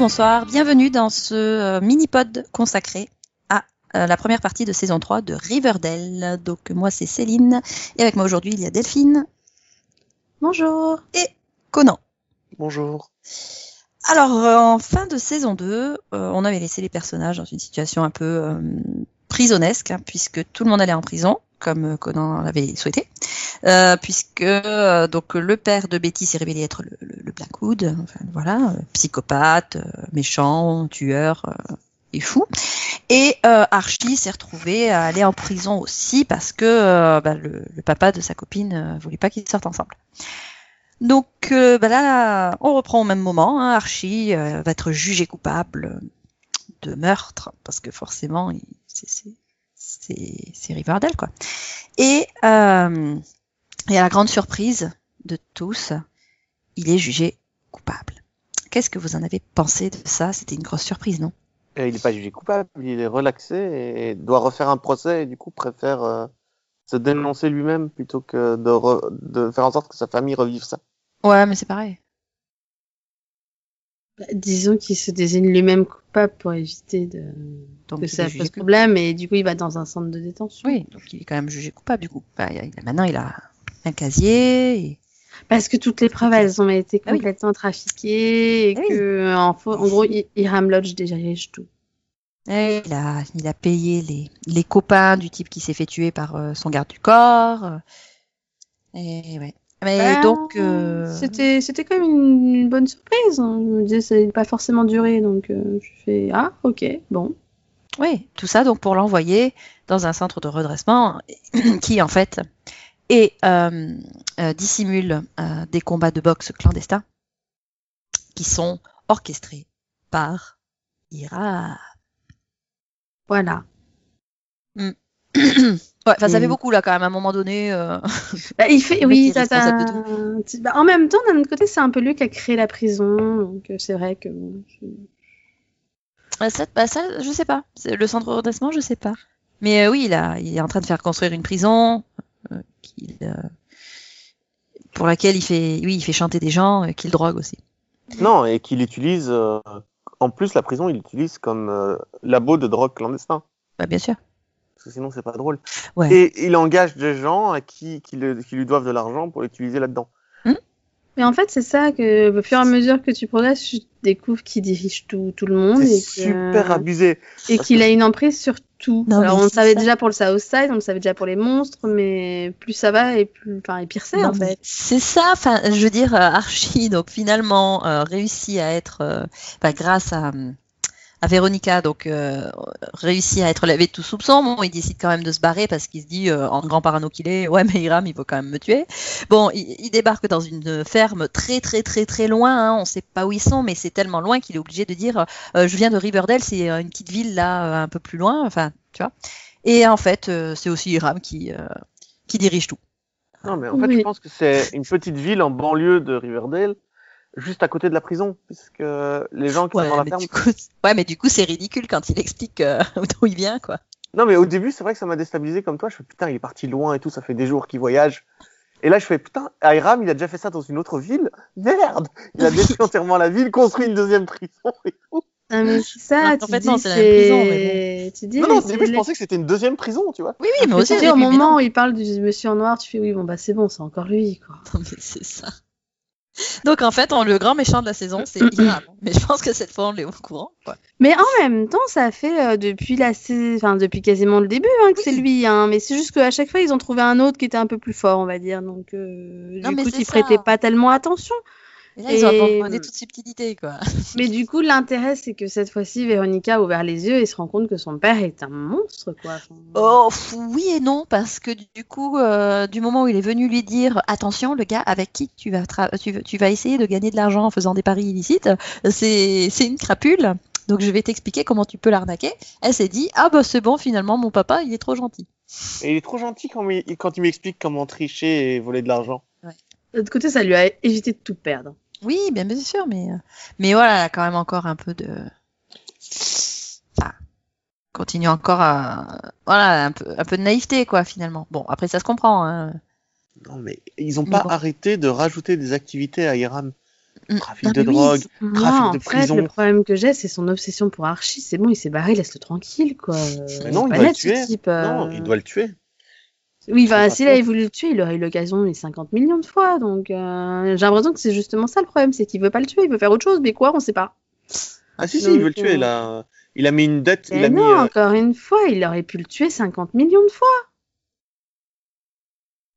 Bonsoir, bienvenue dans ce euh, mini-pod consacré à euh, la première partie de saison 3 de Riverdale. Donc moi c'est Céline, et avec moi aujourd'hui il y a Delphine. Bonjour. Et Conan. Bonjour. Alors euh, en fin de saison 2, on avait laissé les personnages dans une situation un peu prisonnesque, hein, puisque tout le monde allait en prison comme Conan l'avait souhaité, euh, puisque euh, donc le père de Betty s'est révélé être le, le, le Blackwood, enfin voilà, euh, psychopathe, euh, méchant, tueur et fou. Et Archie s'est retrouvé à aller en prison aussi parce que bah, le, le, papa de sa copine voulait pas qu'ils sortent ensemble. Donc bah là, on reprend au même moment. Hein, Archie va être jugé coupable de meurtre parce que forcément, c'est c'est Riverdale quoi. Et, euh, et à la grande surprise de tous, il est jugé coupable. Qu'est-ce que vous en avez pensé de ça? C'était une grosse surprise, non? Et Il n'est pas jugé coupable, il est relaxé et doit refaire un procès et du coup préfère euh, se dénoncer lui-même plutôt que de, de faire en sorte que sa famille revive ça. Ouais, mais c'est pareil. Disons qu'il se désigne lui-même coupable pour éviter de donc, que ça pose problème et du coup il va dans un centre de détention. Oui, donc il est quand même jugé coupable du coup. Bah, il a, maintenant il a un casier. Et... Parce que toutes les preuves elles ont été complètement ah oui. trafiquées et ah que en, en, gros Hiram Lodge dirige tout. Et il a il a payé les les copains du type qui s'est fait tuer par euh, son garde du corps. Et ouais. Mais bah, donc, euh... c'était c'était quand même une, une, bonne surprise. Hein. Je me disais ça n'allait pas forcément durer, donc euh, je fais ah ok bon. Oui, tout ça donc pour l'envoyer dans un centre de redressement qui en fait est euh, euh, dissimule euh, des combats de boxe clandestins qui sont orchestrés par Ira. Voilà. Mm. Ouais, enfin, ça fait beaucoup là quand même à un moment donné. Euh... Bah, il fait, oui, ça, ça... Bah, en même temps, d'un autre côté, c'est un peu lui qui a créé la prison, donc c'est vrai que. Bah, ça, bah, ça, je sais pas. Le centre de redressement, je sais pas. Mais euh, oui, il, a, il est en train de faire construire une prison euh, euh, pour laquelle il fait, oui, il fait chanter des gens, euh, qu'il drogue aussi. Non, et qu'il utilise. en plus, la prison, il l'utilise comme labo de drogue clandestin. Bah, bien sûr parce que sinon c'est pas drôle. Ouais. Et il engage des gens à qui, qui, le, qui lui doivent de l'argent pour l'utiliser là-dedans. Mmh. Mais en fait, c'est ça que au fur et à mesure que tu progresses, tu découvres qu'il dirige tout, tout le monde. C'est super que... abusé. Et qu'il que... a une emprise sur tout. Non, Alors on le savait ça. déjà pour le Southside, on le savait déjà pour les monstres, mais plus ça va et plus, enfin, et pire c'est en fait. C'est ça. Enfin, je veux dire, Archie donc finalement euh, réussit à être, euh, grâce à à Véronica, donc euh, réussit à être lavé de tout soupçon. Bon, il décide quand même de se barrer parce qu'il se dit, euh, en grand parano qu'il est, ouais, mais Hiram, il veut quand même me tuer. Bon, il, il débarque dans une ferme très très très très loin. Hein, on sait pas où ils sont, mais c'est tellement loin qu'il est obligé de dire, euh, je viens de Riverdale, c'est une petite ville là, un peu plus loin. Enfin, tu vois. Et en fait, c'est aussi Hiram qui qui dirige tout. Non, mais en fait, oui. je pense que c'est une petite ville en banlieue de Riverdale juste à côté de la prison, puisque les gens qui ouais, sont dans la ferme. Coup, ouais, mais du coup, c'est ridicule quand il explique euh, d'où il vient, quoi. Non, mais au début, c'est vrai que ça m'a déstabilisé comme toi. Je fais putain, il est parti loin et tout, ça fait des jours qu'il voyage. Et là, je fais putain, Hiram, il a déjà fait ça dans une autre ville? Merde, il a détruit entièrement la ville, construit une deuxième prison et tout. Ah mais c'est ça, non, tu en fait, dis non, c'est la prison, mais bon. tu dis, non, non, au début, je pensais que c'était une deuxième prison, tu vois. Oui, oui, mais aussi. Au moment où il parle du monsieur en noir, tu fais oui, bon, bah, c'est bon, c'est encore lui, quoi. Non, mais c'est ça. Donc en fait, on, le grand méchant de la saison, c'est Hiram. Mais je pense que cette fois, on l'est au courant. Quoi. Mais en même temps, ça fait euh, depuis la enfin depuis quasiment le début hein, que oui. c'est lui. Hein. Mais c'est juste qu'à chaque fois, ils ont trouvé un autre qui était un peu plus fort, on va dire. Donc euh, non, du coup, ils prêtaient pas tellement attention. Et là, ils ont abandonné toute subtilité, quoi. Mais du coup, l'intérêt, c'est que cette fois-ci, Véronica a ouvert les yeux et se rend compte que son père est un monstre, quoi. Oh, oui et non, parce que du coup, euh, du moment où il est venu lui dire attention, le gars avec qui tu vas, tu, tu, vas essayer de gagner de l'argent en faisant des paris illicites, c'est une crapule. Donc je vais t'expliquer comment tu peux l'arnaquer. Elle s'est dit ah bah c'est bon, finalement mon papa il est trop gentil. Et il est trop gentil quand il, quand il m'explique comment tricher et voler de l'argent. L'autre côté, ça lui a évité de tout perdre. Oui, bien, bien sûr, mais mais voilà, elle a quand même encore un peu de. Enfin, continue encore à voilà un peu un peu de naïveté quoi finalement. Bon, après ça se comprend. Hein. Non, mais ils ont pas bon. arrêté de rajouter des activités à Hiram. Mm. trafic Ah, de oui, drogue. Trafic en de fait, prison. le problème que j'ai, c'est son obsession pour Archie. C'est bon, il s'est barré, laisse-le tranquille, quoi. Mais non, il doit le tuer. type, euh. Non, il doit le tuer. Oui, sais bah, s'il avait voulu le tuer, il aurait eu l'occasion les 50 millions de fois. Donc, euh, j'ai l'impression que c'est justement ça le problème, c'est qu'il veut pas le tuer, il veut faire autre chose, mais quoi, on sait pas. Ah si, si, il veut le tuer. euh, Il a, mis une dette. Il Mais a mis. non, euh, encore une fois, il aurait pu le tuer 50 millions de fois.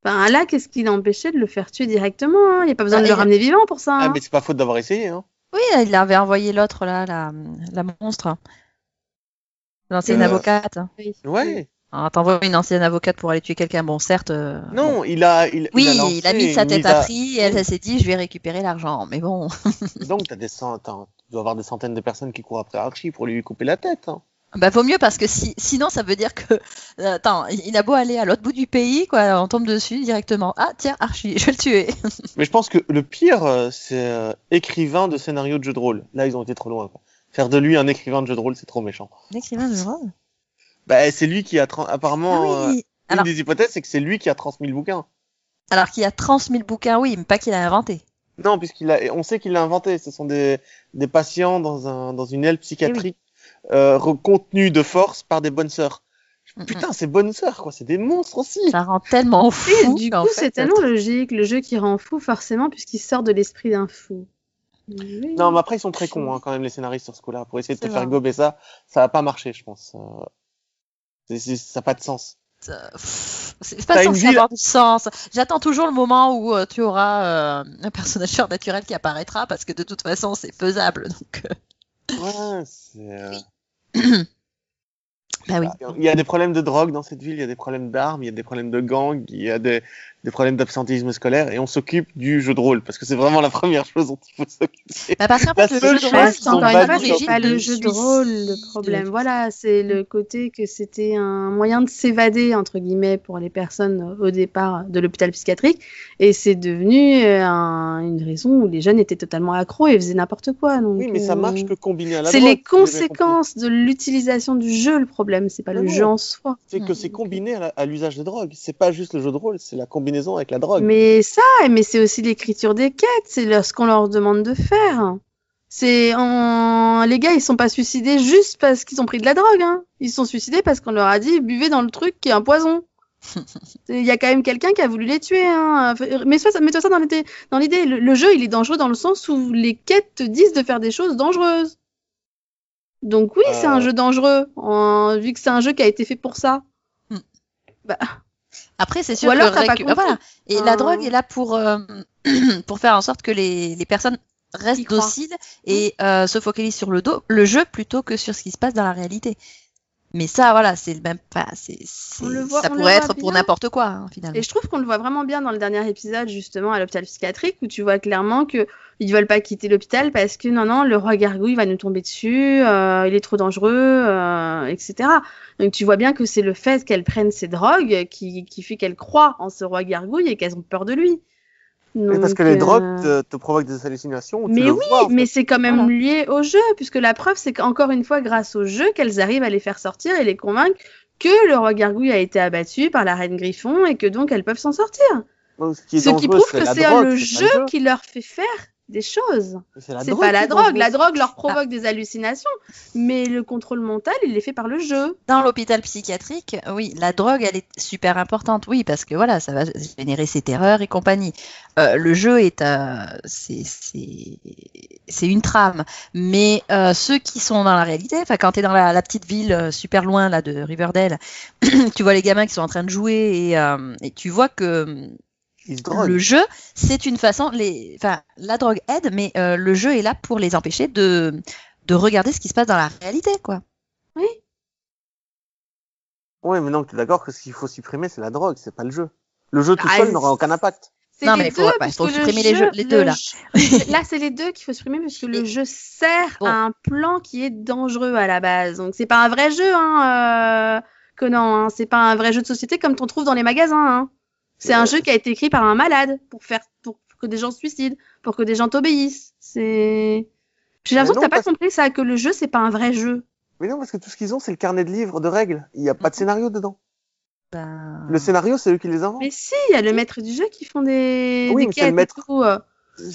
Enfin, là, qu'est-ce qui l'empêchait de le faire tuer directement hein? Il n'y a pas besoin Bah, de le ramener vivant pour ça. Ah, hein. mais c'est pas faute d'avoir essayé. Hein. Oui, il avait envoyé l'autre là, la, la monstre. L'ancienne Euh, avocate. Oui. Ouais. Alors, t'envoies une ancienne avocate pour aller tuer quelqu'un. Bon, certes. euh, bon. Non, il a. Il, Oui, il a, il a, lancé mis sa tête mise à à- prix et elle, elle s'est dit, je vais récupérer l'argent. Mais bon. Donc, t'as des cent... tu dois avoir des centaines de personnes qui courent après Archie pour lui couper la tête. hein. Bah, vaut mieux parce que si, sinon, ça veut dire que. euh, attends, il a beau aller à l'autre bout du pays, quoi, on tombe dessus directement. Ah, tiens, Archie, je vais le tuer. Mais je pense que le pire, euh, c'est euh, écrivain de scénario de jeu de rôle. Là, ils ont été trop loin. Quoi. Faire de lui un écrivain de jeu de rôle, c'est trop méchant. L'écrivain de rôle? Bah, c'est lui qui a. tra- Apparemment, euh, oui. une Alors, des hypothèses, c'est que c'est lui qui a transmis le bouquin. alors qu'il a transmis le bouquin, oui, mais pas qu'il a inventé. Non, puisqu'il a, on sait qu'il l'a inventé. Ce sont des, des patients dans un, dans une aile psychiatrique, euh, re- contenus de force par des bonnes sœurs. Mm, Putain, ces bonnes sœurs, quoi. C'est des monstres aussi. Ça rend tellement fou. Et du coup, c'est tellement logique, le jeu qui rend fou, forcément, puisqu'il sort de l'esprit d'un fou. Oui. Non, mais après, ils sont très cons, hein, quand même, les scénaristes sur ce coup-là. Pour essayer de te C'est faire gober ça, ça va pas marcher, je pense. Euh, ça n'a pas de sens. C'est pas censé avoir du sens. J'attends toujours le moment où euh, tu auras euh, un personnage surnaturel qui apparaîtra parce que de toute façon c'est faisable. Donc, euh, Ouais, c'est, bah oui. Il y a des problèmes de drogue dans cette ville, il y a des problèmes d'armes, il y a des problèmes de gangs, il y a des, des problèmes d'absentéisme scolaire, et on s'occupe du jeu de rôle, parce que c'est vraiment la première chose dont il faut s'occuper. Bah, parce qu'en La fait, le jeu de chose rôle, c'est une fois, pas le jeu de rôle le problème. Voilà, c'est le côté que c'était un moyen de s'évader, entre guillemets, pour les personnes au départ de l'hôpital psychiatrique. Et c'est devenu euh, un- une raison où les jeunes étaient totalement accros et faisaient n'importe quoi. Donc, Oui, mais ça euh, marche que combiné à la C'est les conséquences de l'utilisation du jeu le problème, c'est pas Non, le non. jeu en soi. C'est que c'est combiné à l'usage de drogue. C'est pas juste le jeu de rôle, c'est la combinaison avec la drogue. Mais ça, mais c'est aussi l'écriture des quêtes, c'est ce qu'on leur demande de faire. C'est en... les gars, ils sont pas suicidés juste parce qu'ils ont pris de la drogue. Hein. Ils sont suicidés parce qu'on leur a dit buvez dans le truc qui est un poison. Il y a quand même quelqu'un qui a voulu les tuer. Hein. Mets-toi ça, mets-toi ça dans l'idée. Dans l'idée, le, le jeu, il est dangereux dans le sens où les quêtes te disent de faire des choses dangereuses. Donc oui, c'est Euh. un jeu dangereux, en- vu que c'est un jeu qui a été fait pour ça. Après, c'est sûr Ou alors, que t'as pas récu- compris. voilà. Et la drogue est là pour euh, pour faire en sorte que les, les personnes restent dociles et euh, se focalisent sur le dos, le jeu plutôt que sur ce qui se passe dans la réalité. Mais ça, voilà, c'est le même pas. Le voit- ça pourrait être pour n'importe quoi, hein, finalement. Et je trouve qu'on le voit vraiment bien dans le dernier épisode, justement, à l'hôpital psychiatrique, où tu vois clairement que ils veulent pas quitter l'hôpital parce que non, non, le roi gargouille va nous tomber dessus, euh, il est trop dangereux, euh, etc. Donc tu vois bien que c'est le fait qu'elles prennent ces drogues qui, qui fait qu'elles croient en ce roi gargouille et qu'elles ont peur de lui. Mais parce Donc, que les euh, drogues te, te provoquent des hallucinations. Mais oui, vois, mais c'est quand même Voilà. lié au jeu, puisque la preuve, c'est qu'encore une fois, grâce au jeu, qu'elles arrivent à les faire sortir et les convaincre que le roi gargouille a été abattu par la reine Griffon et que donc elles peuvent s'en sortir. Donc, ce qui, est Ce qui dangereux, prouve que c'est le jeu qui leur fait faire des choses. C'est la C'est drogue pas la drogue. La drogue leur provoque des hallucinations, mais le contrôle mental, il est fait par le jeu. Dans l'hôpital psychiatrique, oui, la drogue, elle est super importante, oui, parce que voilà, ça va générer ces terreurs et compagnie. Euh, le jeu est, euh, c'est, c'est, c'est une trame, mais euh, ceux qui sont dans la réalité, enfin, quand tu es dans la, la petite ville euh, super loin là de Riverdale, tu vois les gamins qui sont en train de jouer et, euh, et tu vois que. Le jeu, c'est une façon, les, enfin, la drogue aide, mais euh, le jeu est là pour les empêcher de, de regarder ce qui se passe dans la réalité, quoi. Ouais, mais non, tu es d'accord que ce qu'il faut supprimer, c'est la drogue, c'est pas le jeu. Le jeu tout Ah, seul n'aura aucun impact. Non, mais faut- deux, ouais, parce faut le supprimer les jeu- jeux- les le deux, là. là, c'est les deux qu'il faut supprimer parce que le Et- jeu sert Bon. à un plan qui est dangereux à la base. Donc, c'est pas un vrai jeu, hein, euh, Conan. Hein. C'est pas un vrai jeu de société comme t'en trouves dans les magasins. Hein. C'est un Euh. jeu qui a été écrit par un malade pour faire pour que des gens se suicident, pour que des gens t'obéissent. C'est. J'ai l'impression que t'as pas parce- compris ça, que le jeu c'est pas un vrai jeu. Mais non, parce que tout ce qu'ils ont, c'est le carnet de livres de règles. Il n'y a pas de scénario dedans. Ben... Le scénario, c'est eux qui les inventent. Mais si, il y a le maître du jeu qui font des, Oui, des mais c'est le quêtes et maître. tout. euh.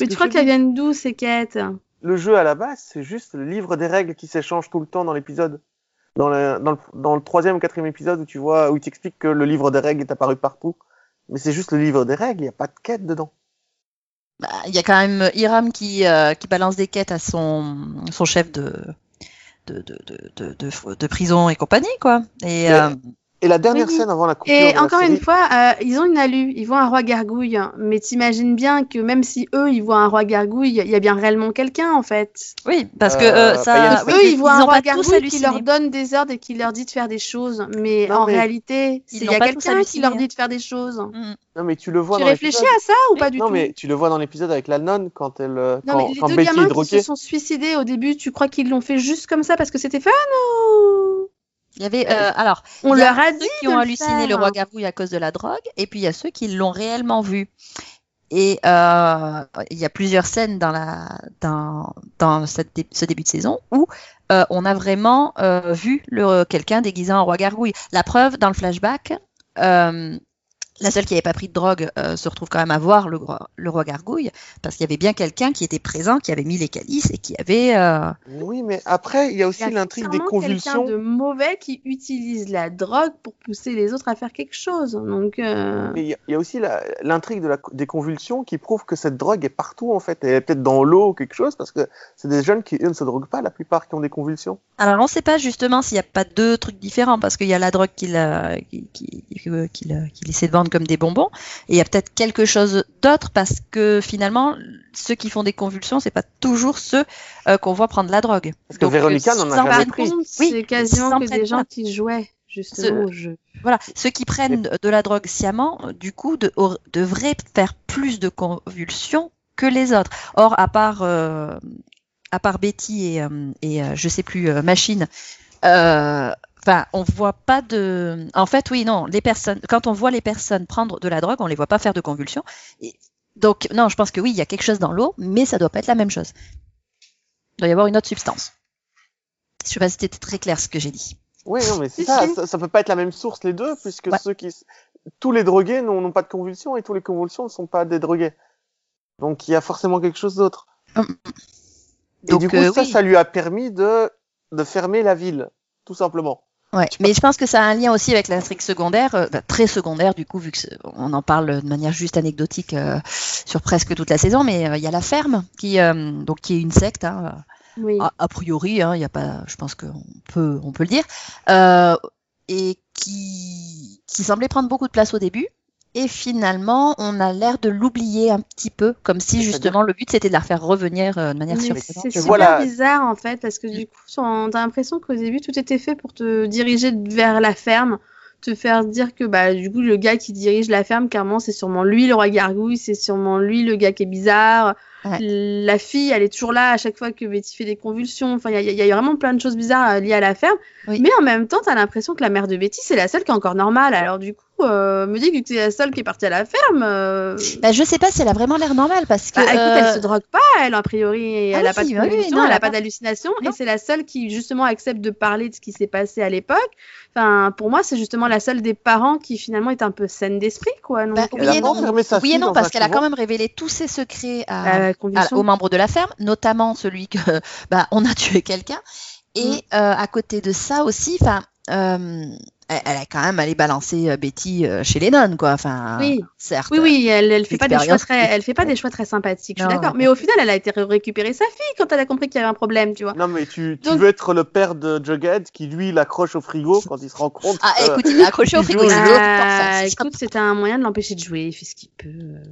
Mais tu crois qu'elles viennent d'où ces quêtes? Le jeu à la base, c'est juste le livre des règles qui s'échange tout le temps dans l'épisode. Dans le, dans, le, dans le troisième ou quatrième épisode où tu vois, où il t'explique que le livre des règles est apparu partout. Mais c'est juste le livre des règles, il n'y a pas de quête dedans. Bah, Il y a quand même Hiram qui, euh, qui balance des quêtes à son, son chef de, de, de, de, de, prison et compagnie, quoi. Et, euh, Et la dernière Oui. scène avant la coupure Et de la encore série- une fois, euh, ils ont une alu, ils voient un roi gargouille. Mais t'imagines bien que même si eux, ils voient un roi gargouille, il y a bien réellement quelqu'un en fait. oui, parce que Euh, euh, bah, ça, il y a- eux, ils voient un roi gargouille qui leur donne des ordres et qui leur dit de faire des choses. Mais Non, en mais- réalité, il y a quelqu'un qui leur dit de faire des choses. Mm. Non, mais tu le vois Tu dans réfléchis à ça ou pas du Non, tout mais tu le vois dans l'épisode avec la nonne quand elle, euh, Non, quand, mais les quand deux Betty est gamins qui se sont suicidés au début, tu crois qu'ils l'ont fait juste comme ça parce que c'était fun ou? Il y avait, euh, alors, On il y a leur a ceux dit qui ont halluciné le roi Gargouille à cause de la drogue, et puis il y a ceux qui l'ont réellement vu. Et euh, il y a plusieurs scènes dans la dans dans cette dé- ce début de saison où euh, on a vraiment euh, vu le quelqu'un déguisé en roi Gargouille. La preuve dans le flashback. La seule qui n'avait pas pris de drogue euh, se retrouve quand même à voir le, roi- le roi Gargouille, parce qu'il y avait bien quelqu'un qui était présent, qui avait mis les calices et qui avait... euh, Oui, mais après, il y a aussi Il y a l'intrigue des clairement quelqu'un convulsions. de mauvais qui utilise la drogue pour pousser les autres à faire quelque chose. Donc, euh, Mais il y, a- il y a aussi l'intrigue de des convulsions qui prouve que cette drogue est partout en fait. Elle est peut-être dans l'eau ou quelque chose parce que c'est des jeunes qui eux, ne se droguent pas la plupart qui ont des convulsions. Alors, on ne sait pas justement s'il n'y a pas deux trucs différents, parce qu'il y a la drogue qu'il euh, qu'il essaie de vendre comme des bonbons, et il y a peut-être quelque chose d'autre, parce que finalement, ceux qui font des convulsions, c'est pas toujours ceux euh, qu'on voit prendre la drogue. Parce que Donc, Véronica euh, n'en a sans jamais pris. compte, Oui, c'est quasiment que des gens qui jouaient justement au jeu. Voilà, ceux qui prennent de- la drogue sciemment, euh, du coup, de- devraient faire plus de convulsions que les autres. Or, à part, euh, à part Betty et, euh, et euh, je sais plus, euh, Machine, euh, Enfin, on voit pas de. En fait, oui, non. Les personnes, quand on voit les personnes prendre de la drogue, on les voit pas faire de convulsions. Et donc, non, je pense que oui, il y a quelque chose dans l'eau, mais ça doit pas être la même chose. Il doit y avoir une autre substance. Je sais pas si c'était très clair ce que j'ai dit. Oui, non, mais c'est ça, ça. Ça peut pas être la même source les deux, puisque Ouais. ceux qui, tous les drogués n'ont n'ont pas de convulsions et tous les convulsions ne sont pas des drogués. Donc il y a forcément quelque chose d'autre. Et Donc, du coup, euh, ça, oui. ça lui a permis de de fermer la ville, tout simplement. Ouais, mais je pense que ça a un lien aussi avec l'intrigue secondaire, euh, bah, très secondaire du coup, vu que c'est- on en parle de manière juste anecdotique euh, sur presque toute la saison, mais euh, il y a la ferme qui, euh, donc qui est une secte, hein, Oui. a, a priori, hein, il y a pas, je pense qu'on peut, on peut le dire, euh, et qui, qui semblait prendre beaucoup de place au début. Et finalement, on a l'air de l'oublier un petit peu, comme si justement le but c'était de la faire revenir euh, de manière surprenante. c'est super bizarre en fait parce que du coup on- t'as l'impression qu'au début tout était fait pour te diriger vers la ferme, te faire dire que bah du coup le gars qui dirige la ferme carrément c'est sûrement lui le roi gargouille, c'est sûrement lui le gars qui est bizarre. Ouais. La fille elle est toujours là à chaque fois que Betty fait des convulsions. Enfin il y a, y a vraiment plein de choses bizarres euh, liées à la ferme. Oui. Mais en même temps t'as l'impression que la mère de Betty c'est la seule qui est encore normale. Alors du coup euh, me dis que tu es la seule qui est partie à la ferme. euh, Bah, je sais pas si elle a vraiment l'air normale parce que bah, écoute, euh, elle se drogue pas, elle, a priori, Ah elle a oui, pas de oui, oui, convulsions, non, elle elle a a pas pas- d'hallucination, et c'est la seule qui, justement, accepte de parler de ce qui s'est passé à l'époque. Enfin, pour moi, c'est justement la seule des parents qui, finalement, est un peu saine d'esprit, quoi. Donc, Bah, Elle Oui a et pas non. oui et non parce qu'elle a quand même révélé tous ses secrets à, à- aux membres de la ferme, notamment celui que bah, on a tué quelqu'un. Et Mm. euh, à côté de ça aussi, enfin, elle, elle a quand même allé balancer euh, Betty euh, chez les nonnes, quoi. Enfin, Oui. certes. Oui, oui, elle, elle fait pas des choix très, elle fait pas des choix très sympathiques, je suis d'accord. Mais au final, elle a été récupérer sa fille quand elle a compris qu'il y avait un problème, tu vois. Non, mais tu, tu Donc- veux être le père de Jughead qui, lui, l'accroche au frigo quand il se rend compte. Ah, écoute, il accroché au il frigo. il Ah, écoute, c'est un moyen de l'empêcher de jouer, il fait ce qu'il peut. euh.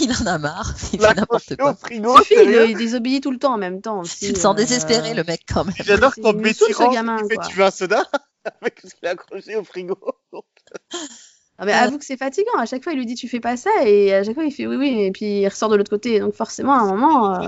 Il en a marre. Il fait n'importe quoi. au frigo, Suffit, il, il désobéit tout le temps en même temps aussi. Il me sent euh. désespéré, le mec, quand même. J'adore quand Betty rentre, quoi. Tu veux un soda? Avec ce qu'il a accroché au frigo. Ah, mais avoue que c'est fatigant. À chaque fois, il lui dit tu fais pas ça et à chaque fois, il fait oui, oui, et puis il ressort de l'autre côté. Donc forcément, à un moment. euh,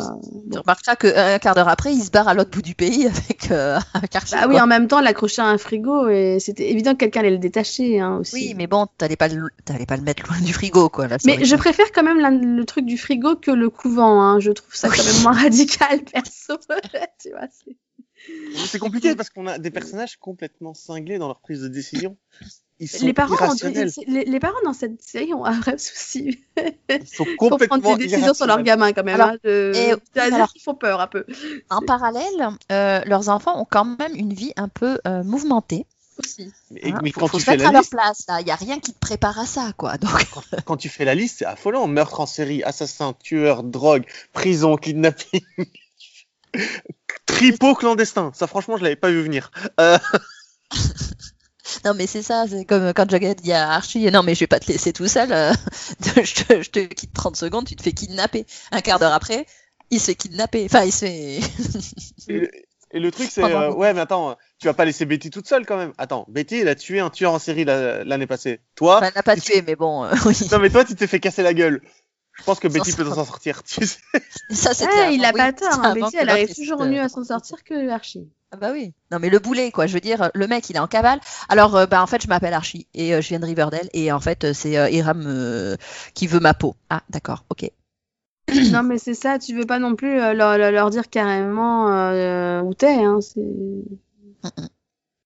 Tu remarqueras qu'un quart d'heure après, il se barre à l'autre bout du pays avec, euh, avec Archie, Bah oui, en même temps, l'accrocher à un frigo et c'était évident que quelqu'un allait le détacher hein, aussi. Oui, mais bon, t'allais pas, le... t'allais pas le mettre loin du frigo, quoi. Là, Mais je préfère quand même la- le truc du frigo que le couvent. Hein. Je trouve ça quand même moins radical, perso. tu vois, c'est- C'est compliqué parce qu'on a des personnages complètement cinglés dans leur prise de décision. ils sont Les parents, ont- les, les parents dans cette série ont un vrai souci. Ils sont Ils font complètement prendre des décisions sur leurs gamins quand même. Alors, hein, de- et- alors- qu'ils font peur un peu. En parallèle, euh, leurs enfants ont quand même une vie un peu euh, mouvementée. Aussi. Mais, hein? mais quand faut tu se fais la à leur liste, place. Là, il y a rien qui te prépare à ça, quoi. Donc, quand tu fais la liste, c'est affolant. Meurtre en série, assassin, tueur, drogue, prison, kidnapping, tripot clandestin. Ça, franchement, je l'avais pas vu venir. Euh, non, mais c'est ça. C'est comme quand Jughead dit à Archie, non, mais je vais pas te laisser tout seul. euh, je, te, je te quitte 30 secondes, tu te fais kidnapper. Un quart d'heure après, il se fait kidnapper. Enfin, il se fait. et, le, et le truc, c'est, euh, ouais, mais attends, tu vas pas laisser Betty toute seule quand même. Attends, Betty, elle a tué un tueur en série la- l'année passée. Toi, Enfin, elle n'a pas tué, mais bon, euh, oui. non mais toi, tu t'es fait casser la gueule. Je pense que Betty peut s'en sortir. Tu sais. Ça, c'était Ah, il a oui, pas tort. Hein. Betty, elle arrive toujours mieux à s'en sortir que Archie. Ah bah oui. Non mais le boulet quoi, je veux dire le mec il est en cavale. Alors euh, bah en fait je m'appelle Archie et euh, je viens de Riverdale et en fait euh, c'est euh, Hiram euh, qui veut ma peau. Ah d'accord, OK. non, mais c'est ça. Tu veux pas non plus euh, leur, leur- leur dire carrément euh, où t'es. Hein. c'est-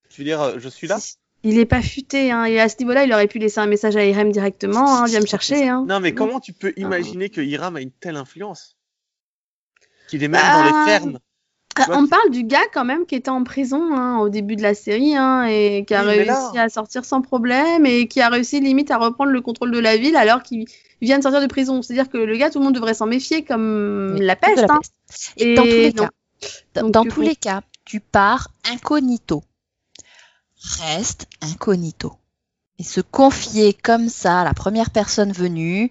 Tu veux dire, je suis là? Il est pas futé. Hein. Et à ce niveau-là, il aurait pu laisser un message à Irem directement. Hein. Viens me chercher. Hein. Non, mais comment tu peux imaginer que Hiram a une telle influence? Qu'il est même Bah, dans les fermes. Ah, vois, on parle du gars quand même qui était en prison hein, au début de la série hein, et qui a Oui, réussi là- à sortir sans problème et qui a réussi limite à reprendre le contrôle de la ville alors qu'il vient de sortir de prison. C'est-à-dire que le gars, tout le monde devrait s'en méfier comme Oui, la peste. la hein. peste. Et, dans tous les non. cas, dans, Donc, dans du tous coup- les cas, tu pars incognito. Reste incognito. Et se confier comme ça à la première personne venue,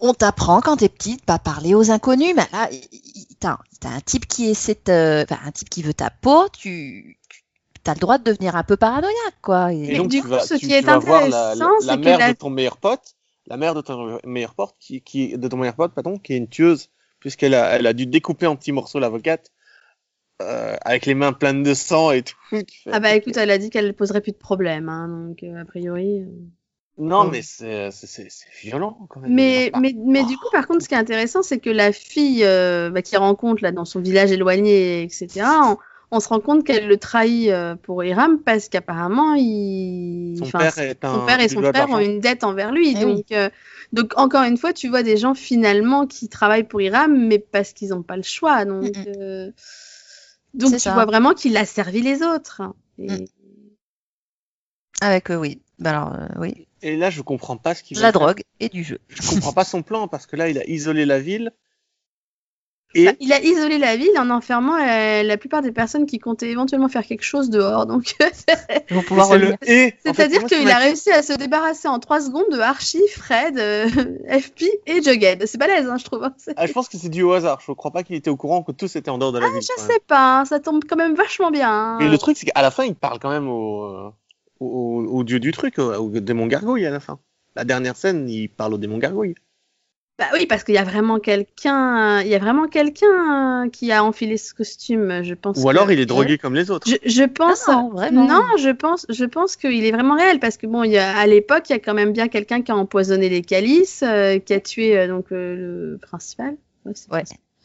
on t'apprend quand t'es petite pas parler aux inconnus, mais là, t'as un type qui essaie de, enfin, un type qui veut ta peau, tu, tu as le droit de devenir un peu paranoïaque, quoi. Et- donc, du coup, vas, ce tu, qui est tu la, intéressant, la, c'est la que mère la- de ton meilleur pote, la mère de ton meilleur pote, qui, qui, de ton meilleur pote, pardon, qui est une tueuse, puisqu'elle a, elle a dû découper en petits morceaux l'avocate, euh, avec les mains pleines de sang et tout. Ah bah écoute, elle a dit qu'elle poserait plus de problème, hein, donc euh, a priori. euh. Non, Ouais. mais c'est, violent quand même. Mais, mais, mais du coup, par contre, ce qui est intéressant, c'est que la fille euh, bah, qu'il rencontre là dans son village éloigné, etc., on, on se rend compte qu'elle le trahit euh, pour Hiram parce qu'apparemment, il... Son enfin, père est un. son père et son frère ont une dette envers lui. Eh donc, euh, donc, encore une fois, tu vois des gens finalement qui travaillent pour Hiram, mais parce qu'ils n'ont pas le choix. Donc, Mm, donc tu ça. vois vraiment qu'il a servi les autres. Et- Mm. Avec, euh, oui. Bah alors, euh, oui. Et là, je comprends pas ce qu'il la faire. drogue et du jeu. Je comprends pas son plan parce que là, il a isolé la ville. Et Bah, il a isolé la ville en enfermant euh, la plupart des personnes qui comptaient éventuellement faire quelque chose dehors. Donc, c'est-à-dire qu'il a réussi à se débarrasser en trois secondes de Archie, Fred, euh, FP et Jughead. C'est balèze, hein, je trouve. hein. C'est- Ah, je pense que c'est dû au hasard. Je crois pas qu'il était au courant que tous étaient en dehors de la ville. Ah, Je quand même. sais pas, hein, ça tombe quand même vachement bien. hein. Et le truc, c'est qu'à la fin, il parle quand même au, euh, au, au- au dieu du truc, au, au démon gargouille à la fin. La dernière scène, il parle au démon gargouille. Bah oui, parce qu'il y a vraiment quelqu'un, il y a vraiment quelqu'un qui a enfilé ce costume, je pense. Ou que- alors il est drogué comme les autres. Je, je pense. Ah non, vraiment. Non, je pense, je pense qu'il est vraiment réel parce que bon, il y a, à l'époque, il y a quand même bien quelqu'un qui a empoisonné les calices, euh, qui a tué euh, donc euh, le principal. Ouais,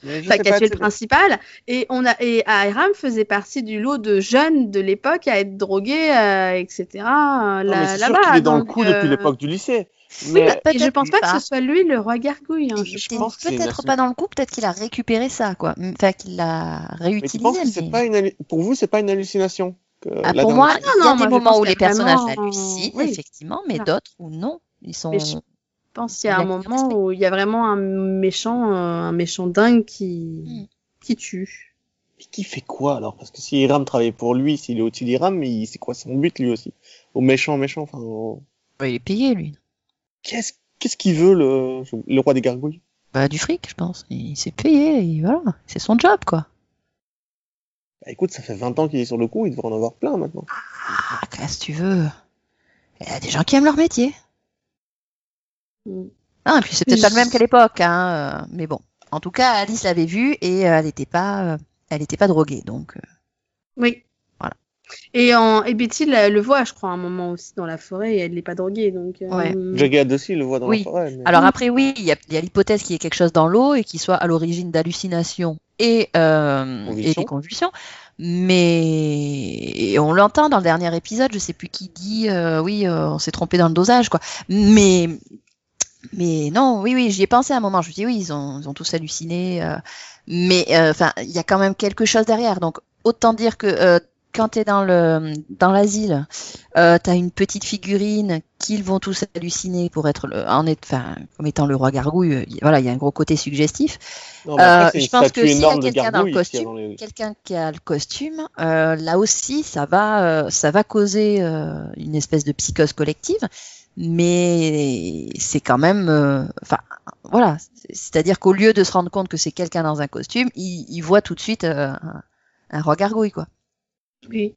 le Enfin, qui a tué tu le principal. Et on a et Hiram faisait partie du lot de jeunes de l'époque à être drogués, euh, etc. là- là-bas. qu'il est dans le Donc, coup euh, depuis l'époque du lycée. Oui, Mais bah, et je pense pas pas. que ce soit lui le roi gargouille. hein, je pense peut-être pas dans le coup, peut-être qu'il a récupéré ça, quoi. Enfin, qu'il l'a mais tu réutilisé. mais- pas une pour vous, c'est pas une hallucination que Ah, pour moi, il y a non, des moments où les a personnages vraiment- hallucinent, oui. effectivement, mais d'autres où non. Ils sont. Mais je- pense qu'il y a un moment où il y a vraiment un méchant, euh, un méchant dingue qui, Mm. qui tue. Mais qui fait quoi alors? Parce que si Hiram travaillait pour lui, s'il est au-dessus d'Hiram, il- c'est quoi son but lui aussi? Au méchant, méchant, enfin. au- Bah, il est payé, lui. Qu'est-ce qu'est-ce qu'il veut le... le roi des gargouilles? Bah, du fric, je pense. Il s'est payé, et voilà. C'est son job, quoi. Bah écoute, ça fait 20 ans qu'il est sur le coup, il devrait en avoir plein maintenant. Ah, qu'est-ce que tu veux? Il y a des gens qui aiment leur métier. Mm. Ah, et puis c'est peut-être pas le même qu'à l'époque, hein. euh, Mais bon. En tout cas, Alice l'avait vu et euh, elle n'était pas, euh, elle était pas droguée, donc. euh, Oui. Et, en, et Betty le, le voit, je crois, à un moment aussi dans la forêt et elle n'est pas droguée. Donc, euh, Ouais. Jughead aussi le voit dans Oui. la forêt. mais- Alors après, oui, il y a, il y a l'hypothèse qu'il y ait quelque chose dans l'eau et qu'il soit à l'origine d'hallucinations et, euh, et Convulsions. des convulsions. Mais on l'entend dans le dernier épisode, je sais plus qui dit euh, oui, euh, on s'est trompé dans le dosage, quoi. Mais mais non, oui, oui, j'y ai pensé à un moment. Je me dis oui, ils ont, ils ont tous halluciné. euh, mais euh, enfin, il y a quand même quelque chose derrière. Donc autant dire que euh, quand tu es dans le dans l'asile, euh, tu as une petite figurine qu'ils vont tous halluciner pour être le, en être, enfin, comme étant le roi gargouille. euh, Voilà, il y a un gros côté suggestif. Non, mais après, Euh, je pense que s'il y a quelqu'un dans le costume, dans les- quelqu'un qui a le costume, euh, là aussi, ça va, euh, ça va causer euh, une espèce de psychose collective, mais c'est quand même, euh, enfin, voilà, C'est- c'est-à-dire qu'au lieu de se rendre compte que c'est quelqu'un dans un costume, il, il voit tout de suite euh, un, un roi gargouille, quoi. Oui.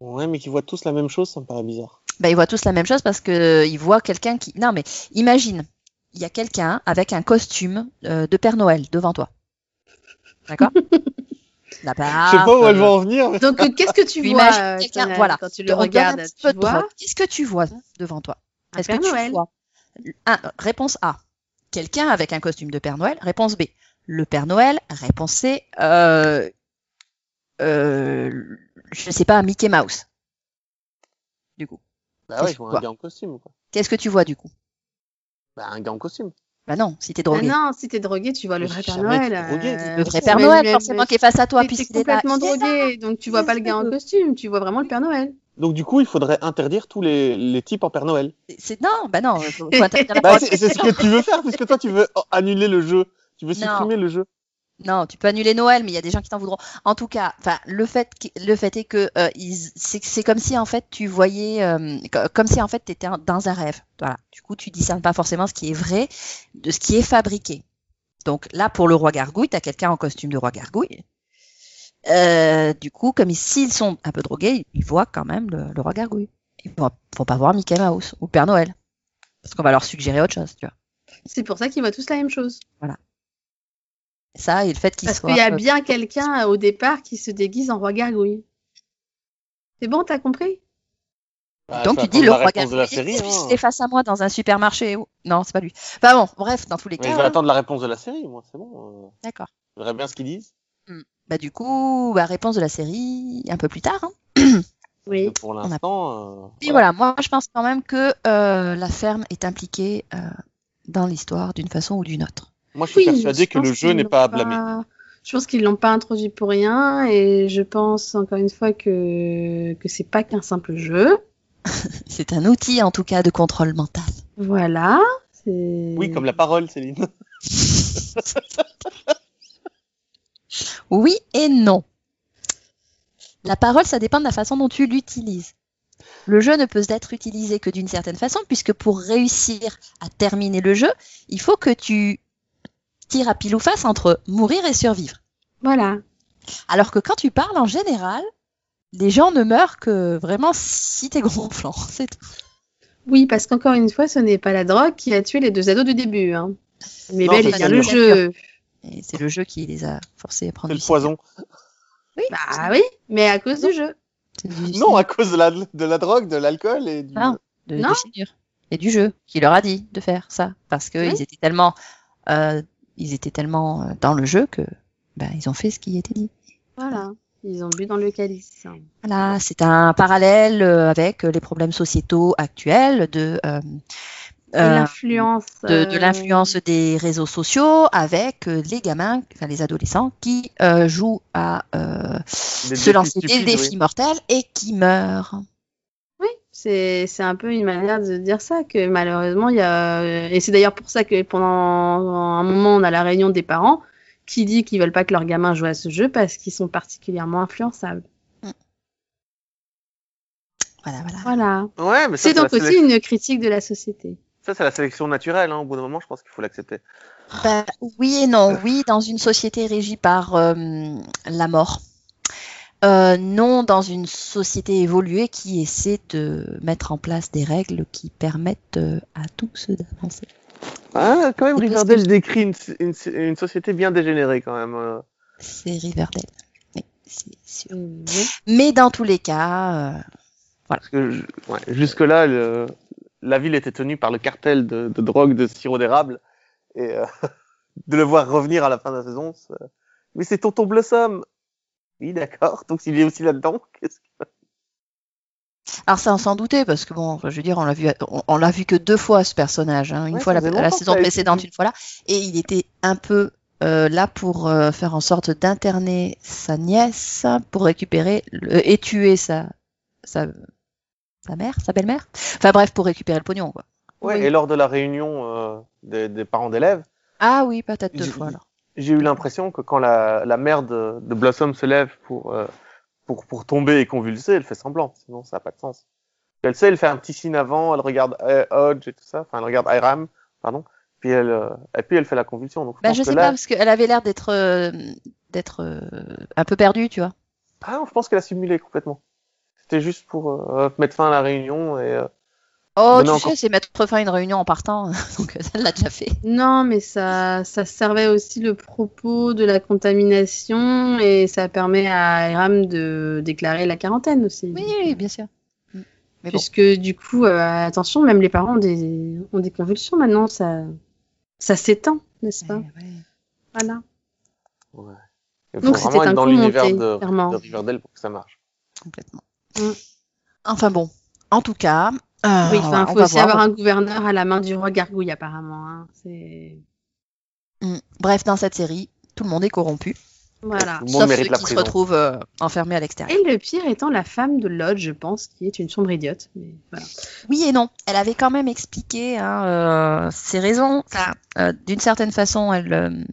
Ouais, mais qu'ils voient tous la même chose, ça me paraît bizarre. Ben, ils voient tous la même chose parce que euh, ils voient quelqu'un qui. Non, mais imagine, il y a quelqu'un avec un costume euh, de Père Noël devant toi. D'accord? La Je sais pas où elle va en venir. mais- Donc, euh, qu'est-ce que tu Tu vois imagines euh, quelqu'un- quand, voilà. quand tu le regardes petit Tu vois. Qu'est-ce que tu vois devant toi? Est-ce que tu vois Un, Réponse A. Quelqu'un avec un costume de Père Noël. Réponse B. Le Père Noël. Réponse C. Euh, euh, je sais pas, Mickey Mouse. Du coup. Bah ouais, je vois un gars en costume, quoi. Qu'est-ce que tu vois du coup? Bah, un gars en costume. Bah non, si t'es Ah drogué. non, si t'es drogué, tu vois le vrai Père Noël. euh, le vrai Père mais- Noël, mais- forcément, qui est face à toi, t'es complètement là. drogué, donc tu vois pas le gars en costume, tu vois vraiment le Père Noël. Donc, du coup, il faudrait interdire tous les, les types en Père Noël. C'est non, bah non. faut- faut interdire la Bah, c'est c'est ce que tu veux faire, puisque toi, tu veux annuler le jeu. Tu veux Non. supprimer le jeu. Non, tu peux annuler Noël, mais il y a des gens qui t'en voudront. En tout cas, enfin, le fait, le fait est que euh, ils- c'est c'est comme si en fait tu voyais, euh, co- comme si en fait tu étais dans un rêve. Voilà. Du coup, tu discernes pas forcément ce qui est vrai de ce qui est fabriqué. Donc là, pour le roi gargouille, t'as quelqu'un en costume de roi gargouille. Euh, du coup, comme ils- s'ils sont un peu drogués, ils voient quand même le, le roi gargouille. Ils vont, vont pas voir Mickey Mouse ou Père Noël, parce qu'on va leur suggérer autre chose, tu vois. C'est pour ça qu'ils voient tous la même chose. Ça et le fait qu'ils Parce soient. qu'il y a euh, bien quelqu'un euh, au départ qui se déguise en roi gargouille. C'est bon, t'as compris? Bah, Donc tu dis le roi réponse de la Gargouille, série. hein. est face à moi dans un supermarché. Non, c'est pas lui. Enfin bon, bref, dans tous les Mais cas. je vais hein. attendre la réponse de la série, moi, c'est bon. euh, D'accord. Je verrai bien ce qu'ils disent. Bah du coup, bah, réponse de la série un peu plus tard. Hein. Oui. Pour l'instant. euh, Et voilà, moi je pense quand même que euh, la ferme est impliquée euh, dans l'histoire d'une façon ou d'une autre. Moi, je suis Oui, persuadé je que le jeu n'est pas à blâmer. Je pense qu'ils l'ont pas introduit pour rien et je pense encore une fois que que c'est pas qu'un simple jeu. C'est un outil en tout cas de contrôle mental. Voilà. Oui, comme la parole, Céline. Oui et non. La parole, ça dépend de la façon dont tu l'utilises. Le jeu ne peut être utilisé que d'une certaine façon, puisque pour réussir à terminer le jeu, il faut que tu tires à pile ou face entre mourir et survivre. Voilà. Alors que quand tu parles, en général, les gens ne meurent que vraiment si t'es gonflant, c'est tout. Oui, parce qu'encore une fois, ce n'est pas la drogue qui a tué les deux ados du début. Hein. Mais Non, bel c'est et bien le jeu. C'est le jeu qui les a forcés à prendre C'est le poison. Oui, Bah oui, mais à cause du jeu. du- Non, à cause de la, de la drogue, de l'alcool et du. De, Non. figure. Et du jeu, qui leur a dit de faire ça. Parce qu'ils Oui. étaient tellement, euh, ils étaient tellement euh, dans le jeu que, ben, ils ont fait ce qui était dit. Voilà. Ils ont bu dans le calice. Voilà, c'est un parallèle euh, avec les problèmes sociétaux actuels de, euh, euh, l'influence. de, de euh, l'influence des réseaux sociaux avec les gamins, enfin les adolescents qui euh, jouent à euh, se lancer des défis oui. mortels et qui meurent. C'est un peu une manière de dire ça que malheureusement il y a et c'est d'ailleurs pour ça que pendant un moment on a la réunion des parents qui dit qu'ils veulent pas que leurs gamins jouent à ce jeu parce qu'ils sont particulièrement influençables. Voilà, voilà. Voilà. Ouais, mais C'est donc aussi sélection- une critique de la société. ça, c'est la sélection naturelle. Hein. Au bout d'un moment, je pense qu'il faut l'accepter. Ben, oui et non. Oui, dans une société régie par euh, la mort. Euh, non, dans une société évoluée qui essaie de mettre en place des règles qui permettent euh, à tous d'avancer. Ah, quand même, Riverdale que- décrit une, une, une société bien dégénérée, quand même. euh. C'est Riverdale. Oui, c'est sûr. Mais dans tous les cas, euh, Parce que je- ouais, jusque-là, le- la ville était tenue par le cartel de, de drogue de sirop d'érable. Et euh, de le voir revenir à la fin de la saison, mais c'est Tonton Blossom. Oui, d'accord. Donc s'il est aussi là-dedans, qu'est-ce que... Alors ça, on s'en doutait parce que bon, je veux dire, on l'a vu, on, on l'a vu que deux fois ce personnage, hein, une Ouais, fois la, la saison précédente, une fois là, et il était un peu euh, là pour euh, faire en sorte d'interner sa nièce pour récupérer le, et tuer sa sa sa mère, sa belle-mère. Enfin bref, pour récupérer le pognon quoi. Ouais, Oui. et lors de la réunion euh, des, des parents d'élèves, Ah oui, peut-être deux fois alors. J'ai eu l'impression que quand la, la mère de, de Blossom se lève pour, euh, pour, pour tomber et convulser, elle fait semblant, sinon ça n'a pas de sens. Elle sait, elle fait un petit signe avant, elle regarde euh, Hodge et tout ça, enfin elle regarde Hiram, pardon, puis elle, euh, et puis elle fait la convulsion. Donc je Bah, pense je que sais là, pas parce qu'elle avait l'air d'être euh, d'être euh, un peu perdue, tu vois. ah non, je pense qu'elle a simulé complètement. C'était juste pour euh, mettre fin à la réunion et euh, Oh, tu sais, c'est mettre fin à une réunion en partant, donc elle l'a déjà fait. Non, mais ça, ça servait aussi le propos de la contamination et ça permet à Hiram de déclarer la quarantaine aussi. Oui, oui, bien sûr. Mm. Mais bon. Puisque du coup, euh, attention, même les parents ont des, ont des convulsions maintenant, ça, ça s'étend, n'est-ce pas? Ouais, ouais. Voilà. ouais. il faut Donc, vraiment c'était être un dans coup l'univers monté, de, clairement. de Riverdale pour que ça marche. complètement. Mm. Enfin bon, en tout cas, euh, oui, enfin, va- on faut aussi voir. avoir un gouverneur à la main du roi Gargouille, apparemment. Hein. C'est... Mm. Bref, dans cette série, tout le monde est corrompu, Voilà. Sauf ceux qui se retrouvent euh, enfermés à l'extérieur. Et le pire étant la femme de Lodge, je pense, qui est une sombre idiote. Mais voilà. Oui et non. Elle avait quand même expliqué hein, euh, ses raisons. Enfin, euh, d'une certaine façon, elle,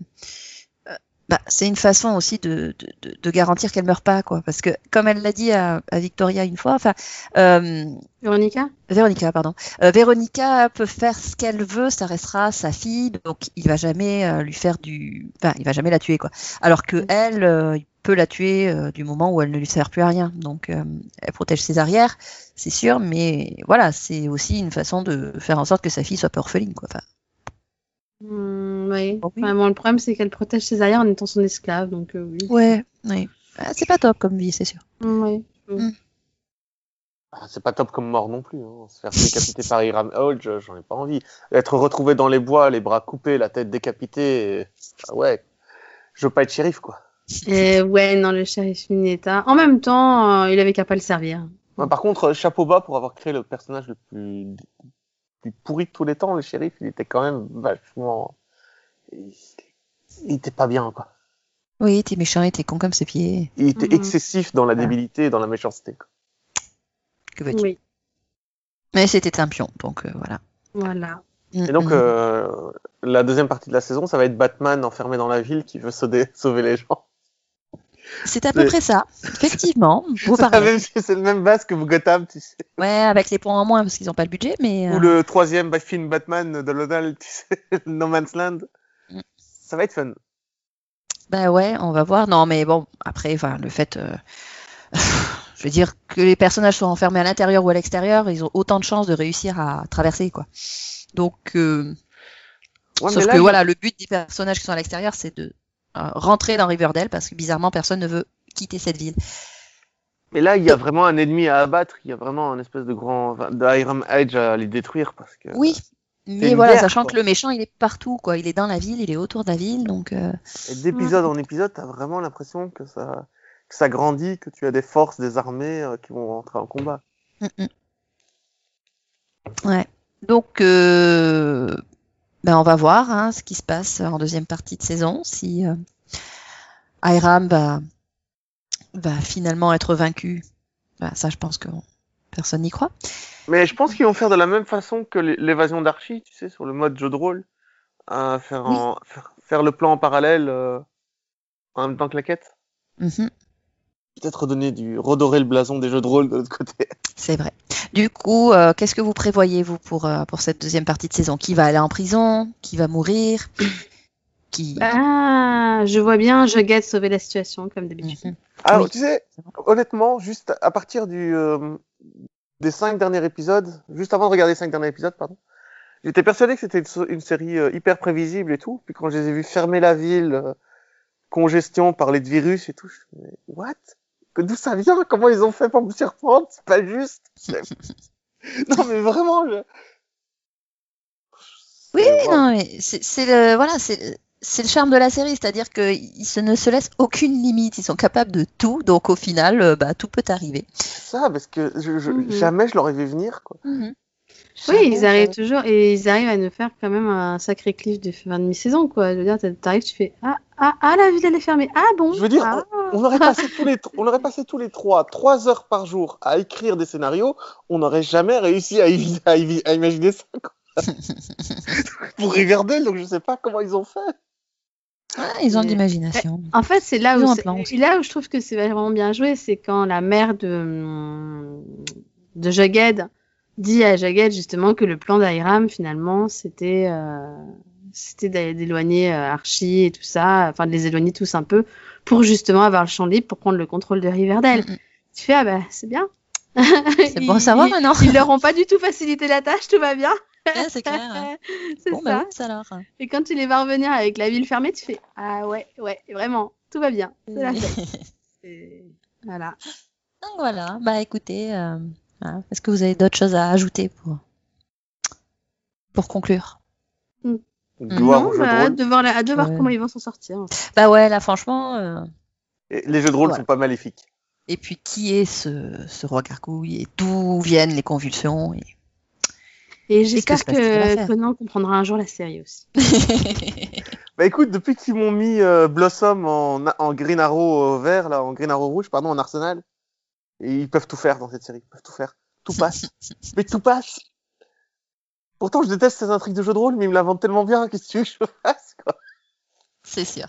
bah, c'est une façon aussi de, de, de, de garantir qu'elle meurt pas, quoi. Parce que comme elle l'a dit à, à Victoria une fois, enfin, euh, Véronica? Véronica, pardon. Euh, Véronica peut faire ce qu'elle veut, ça restera sa fille, donc il va jamais euh, lui faire du, enfin, il va jamais la tuer, quoi. Alors que elle, euh, il peut la tuer euh, du moment où elle ne lui sert plus à rien. Donc, euh, elle protège ses arrières, c'est sûr, mais voilà, c'est aussi une façon de faire en sorte que sa fille soit pas orpheline, quoi. Enfin, Hmm, oui. Oh oui. Enfin, bon, le problème, c'est qu'elle protège ses arrières en étant son esclave, donc euh, oui. ouais, ouais. Ah, c'est pas top comme vie, c'est sûr. Hmm, oui. Ah, c'est pas top comme mort non plus. Hein. Se faire décapiter par Hiram Hodge, j'en ai pas envie. Être retrouvé dans les bois, les bras coupés, la tête décapitée, et- ah ouais. Je veux pas être shérif, quoi. Et ouais, non, le shérif Mineta. En même temps, euh, il avait qu'à pas le servir. Par contre, chapeau bas pour avoir créé le personnage le plus, plus pourri de tous les temps, le shérif, il était quand même vachement, il, il était pas bien, quoi. Oui, t'es méchant et t'es con comme ses pieds. Il était excessif dans la débilité et dans la méchanceté, quoi. Que veux-tu Oui, Mais c'était un pion, donc euh, voilà. voilà. Et donc, euh, la deuxième partie de la saison, ça va être Batman enfermé dans la ville qui veut sauver les gens. C'est à peu près ça, effectivement. C'est le même base que Gotham, tu sais. Ouais, avec les points en moins parce qu'ils n'ont pas le budget, mais. Ou euh, le troisième film Batman de Lodal, tu sais, No Man's Land. Mm. Ça va être fun. Bah ouais, on va voir. Non, mais bon, après, enfin, le fait, euh, je veux dire que les personnages soient enfermés à l'intérieur ou à l'extérieur, ils ont autant de chances de réussir à traverser, quoi. Donc, euh, Ouais, sauf là, que je- voilà, le but des personnages qui sont à l'extérieur, c'est de rentrer dans Riverdale parce que bizarrement, personne ne veut quitter cette ville. Mais là, il y a vraiment un ennemi à abattre. Il y a vraiment un espèce de grand, enfin, de Iron Edge à les détruire parce que. Oui. Mais voilà, guerre, sachant quoi. que le méchant, il est partout, quoi. Il est dans la ville, il est autour de la ville, donc. euh, Et d'épisode en épisode, t'as vraiment l'impression que ça, que ça grandit, que tu as des forces, des armées euh, qui vont rentrer en combat. Mm, mm. Ouais. Donc, euh, ben on va voir hein, ce qui se passe en deuxième partie de saison, si euh, Hiram va, va finalement être vaincu. Ben, ça, je pense que personne n'y croit. Mais je pense qu'ils vont faire de la même façon que l'é- l'évasion d'Archie, tu sais, sur le mode jeu de rôle. Euh, faire, Oui. en- faire, faire le plan en parallèle euh, en même temps que la quête. Mhm, Peut-être redonner du, redorer le blason des jeux de rôle de l'autre côté. c'est vrai. Du coup, euh, qu'est-ce que vous prévoyez, vous, pour, euh, pour cette deuxième partie de saison? Qui va aller en prison? Qui va mourir? Qui... Ah, je vois bien, je guette sauver la situation, comme d'habitude. Mhm. Alors, Oui. tu sais, honnêtement, juste à partir du, euh, des cinq derniers épisodes, juste avant de regarder les cinq derniers épisodes, pardon, j'étais persuadé que c'était une, série euh, hyper prévisible et tout. Puis quand je les ai vus fermer la ville, euh, congestion, parler de virus et tout, je me suis dit, what? Que D'où ça vient? Comment ils ont fait pour me surprendre? C'est pas juste. non, mais vraiment, je... Oui, non, mais c'est le voilà, c'est le charme de la série, c'est-à-dire qu'ils se, ne se laissent aucune limite, ils sont capables de tout, donc au final, euh, bah, tout peut arriver. C'est ça, parce que je, je- Mhm. jamais je l'aurais vu venir. Quoi. Mhm. Oui, ils arrivent toujours et ils arrivent à nous faire quand même un sacré cliff de fin de mi-saison, quoi. Je veux dire, t'arrives, tu fais ah ah ah la ville elle est fermée. Ah bon. Je veux dire, ah. On aurait passé tous les, on aurait passé tous les trois, trois heures par jour à écrire des scénarios, on n'aurait jamais réussi à, à imaginer ça. quoi. Pour Riverdale, donc je sais pas comment ils ont fait. Ah, ils ont de l'imagination. En fait, c'est là où là où je trouve que c'est vraiment bien joué, c'est quand la mère de de Jughead dit à Jughead justement que le plan d'Airam finalement c'était euh, c'était d'éloigner euh, Archie et tout ça, enfin de les éloigner tous un peu pour justement avoir le champ libre pour prendre le contrôle de Riverdale. Mm. Tu fais ah bah c'est bien. C'est bon à savoir maintenant. Ils leur ont pas du tout facilité la tâche, tout va bien. Ouais, c'est clair. hein. c'est Bon, ça. bah, alors. Et quand tu les vas revenir avec la ville fermée, tu fais Ah ouais, ouais, vraiment, tout va bien. C'est la fête. Et Voilà. Donc voilà, bah écoutez, euh, est-ce que vous avez d'autres choses à ajouter pour, pour conclure? Gloire non, aux jeux bah, de hâte rôle. de voir, la- hâte de voir Ouais. comment ils vont s'en sortir. Bah ouais, là franchement, euh, Et Les jeux de rôle Voilà. sont pas maléfiques. et puis qui est ce, ce roi gargouille et d'où viennent les convulsions et... J'espère que Conan comprendra un jour la série aussi. Bah écoute, depuis qu'ils m'ont mis euh, Blossom en, en Green Arrow euh, vert, là, en Green Arrow rouge, pardon, en Arsenal, et ils peuvent tout faire dans cette série, ils peuvent tout faire. Tout passe. mais tout passe. Pourtant, je déteste ces intrigues de jeux de rôle, mais ils me la vendent tellement bien, qu'est-ce que tu veux que je fasse, quoi? C'est sûr.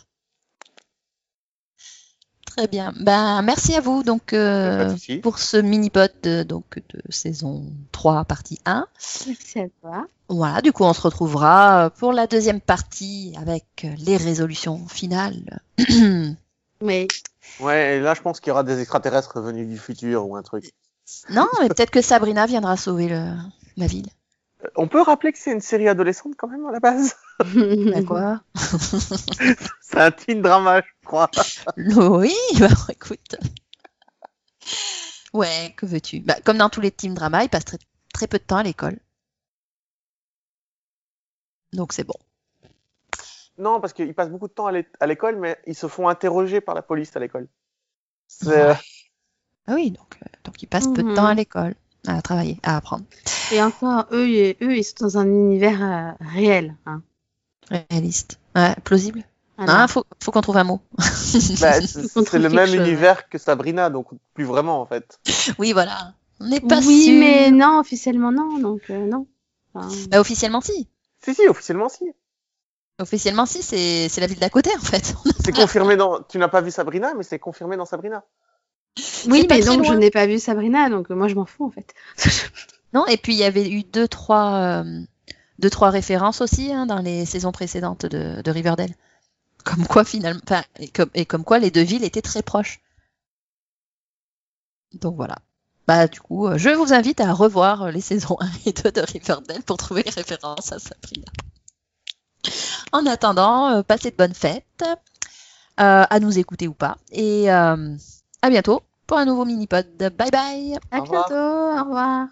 Très bien. Ben, merci à vous donc euh, pour ce mini-pod de, donc, de saison 3, partie 1. Merci à toi. Voilà, du coup, on se retrouvera pour la deuxième partie avec les résolutions finales. Oui. Ouais, et là, je pense qu'il y aura des extraterrestres venus du futur ou un truc. non, mais peut-être que Sabrina viendra sauver le, la ville. Euh, On peut rappeler que c'est une série adolescente quand même à la base? D'accord. C'est un teen drama, je crois. Oui, bah écoute. Ouais, que veux-tu? Bah, Comme dans tous les teams drama, ils passent très, très peu de temps à l'école. Donc c'est bon. Non, parce qu'ils passent beaucoup de temps à l'é- à l'école, mais ils se font interroger par la police à l'école. Ah oui, donc, euh, donc ils passent peu de Mhm. temps à l'école, à travailler, à apprendre. Et encore, eux, ils- eux, ils sont dans un univers euh, réel. Hein. Réaliste. Ouais, plausible. Voilà. Ah, faut, faut qu'on trouve un mot. bah, c'est le même chose. univers que Sabrina, donc plus vraiment en fait. oui, voilà. On n'est pas oui, sûr. mais non, officiellement non, donc euh, non. Enfin, Bah, officiellement, si. Si, si, officiellement si. Officiellement, si, c'est c'est la ville d'à côté, en fait. C'est confirmé dans. Tu n'as pas vu Sabrina, mais c'est confirmé dans Sabrina. oui, mais donc je n'ai pas vu Sabrina, donc euh, moi je m'en fous en fait. Non, et puis il y avait eu deux, trois, euh, deux, trois références aussi hein, dans les saisons précédentes de, de Riverdale. Comme quoi, finalement, enfin, et comme, et comme quoi les deux villes étaient très proches. Donc voilà. Bah, du coup, euh, je vous invite à revoir euh, les saisons 1 et 2 de Riverdale pour trouver les références à Sabrina. En attendant, euh, passez de bonnes fêtes, euh, à nous écouter ou pas, et euh, à bientôt pour un nouveau mini-pod. Bye bye À Au revoir. bientôt, au revoir.